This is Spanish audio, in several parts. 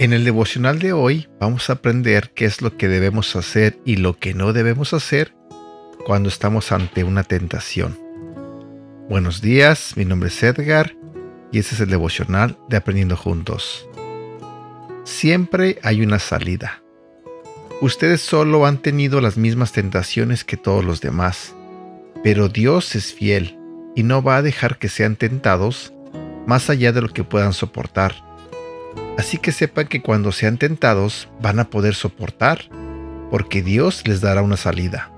En el devocional de hoy vamos a aprender qué es lo que debemos hacer y lo que no debemos hacer cuando estamos ante una tentación. Buenos días, mi nombre es Edgar y este es el devocional de Aprendiendo Juntos. Siempre hay una salida. Ustedes solo han tenido las mismas tentaciones que todos los demás, pero Dios es fiel y no va a dejar que sean tentados más allá de lo que puedan soportar Así que sepan que cuando sean tentados van a poder soportar, porque Dios les dará una salida.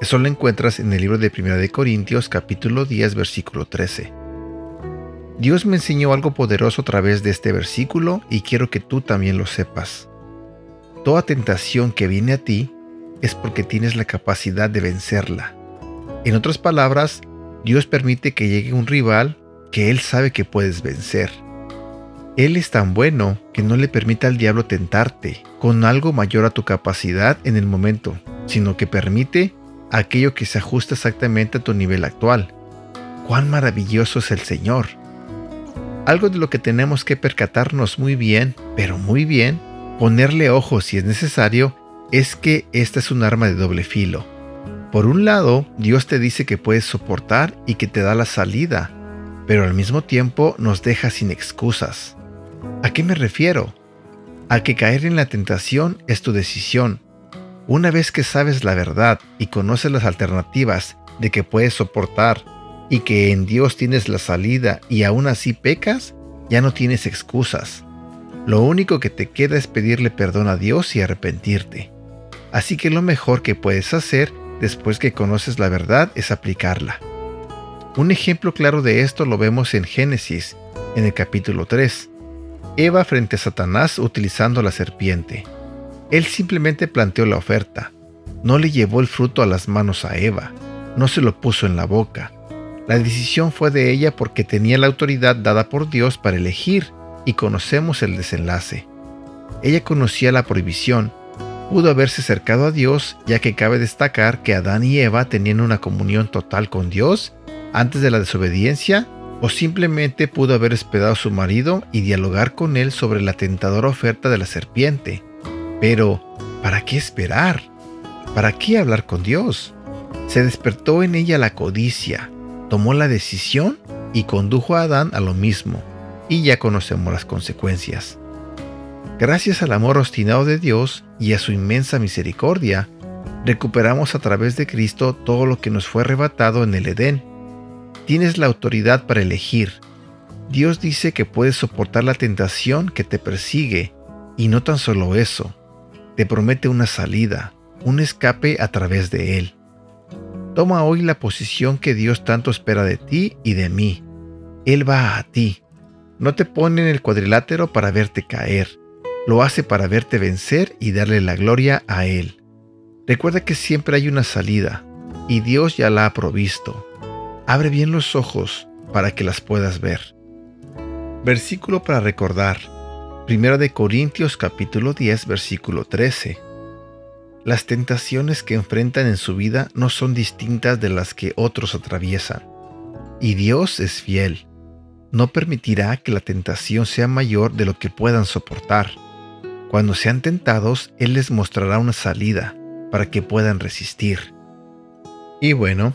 Eso lo encuentras en el libro de 1 de Corintios capítulo 10 versículo 13. Dios me enseñó algo poderoso a través de este versículo y quiero que tú también lo sepas. Toda tentación que viene a ti es porque tienes la capacidad de vencerla. En otras palabras, Dios permite que llegue un rival que Él sabe que puedes vencer. Él es tan bueno que no le permite al diablo tentarte con algo mayor a tu capacidad en el momento, sino que permite aquello que se ajusta exactamente a tu nivel actual. ¡Cuán maravilloso es el Señor! Algo de lo que tenemos que percatarnos muy bien, pero muy bien, ponerle ojo si es necesario, es que esta es un arma de doble filo. Por un lado, Dios te dice que puedes soportar y que te da la salida, pero al mismo tiempo nos deja sin excusas. ¿A qué me refiero? A que caer en la tentación es tu decisión. Una vez que sabes la verdad y conoces las alternativas de que puedes soportar y que en Dios tienes la salida y aún así pecas, ya no tienes excusas. Lo único que te queda es pedirle perdón a Dios y arrepentirte. Así que lo mejor que puedes hacer después que conoces la verdad es aplicarla. Un ejemplo claro de esto lo vemos en Génesis, en el capítulo 3. Eva frente a Satanás utilizando la serpiente. Él simplemente planteó la oferta. No le llevó el fruto a las manos a Eva, no se lo puso en la boca. La decisión fue de ella porque tenía la autoridad dada por Dios para elegir y conocemos el desenlace. Ella conocía la prohibición, pudo haberse acercado a Dios ya que cabe destacar que Adán y Eva tenían una comunión total con Dios antes de la desobediencia o simplemente pudo haber esperado a su marido y dialogar con él sobre la tentadora oferta de la serpiente. Pero, ¿para qué esperar? ¿Para qué hablar con Dios? Se despertó en ella la codicia, tomó la decisión y condujo a Adán a lo mismo, y ya conocemos las consecuencias. Gracias al amor obstinado de Dios y a su inmensa misericordia, recuperamos a través de Cristo todo lo que nos fue arrebatado en el Edén Tienes la autoridad para elegir. Dios dice que puedes soportar la tentación que te persigue y no tan solo eso, te promete una salida, un escape a través de Él. Toma hoy la posición que Dios tanto espera de ti y de mí. Él va a ti. No te pone en el cuadrilátero para verte caer, lo hace para verte vencer y darle la gloria a Él. Recuerda que siempre hay una salida, y Dios ya la ha provisto. Abre bien los ojos para que las puedas ver. Versículo para recordar. 1 de Corintios capítulo 10 versículo 13. Las tentaciones que enfrentan en su vida no son distintas de las que otros atraviesan. Y Dios es fiel. No permitirá que la tentación sea mayor de lo que puedan soportar. Cuando sean tentados, Él les mostrará una salida para que puedan resistir. Y bueno,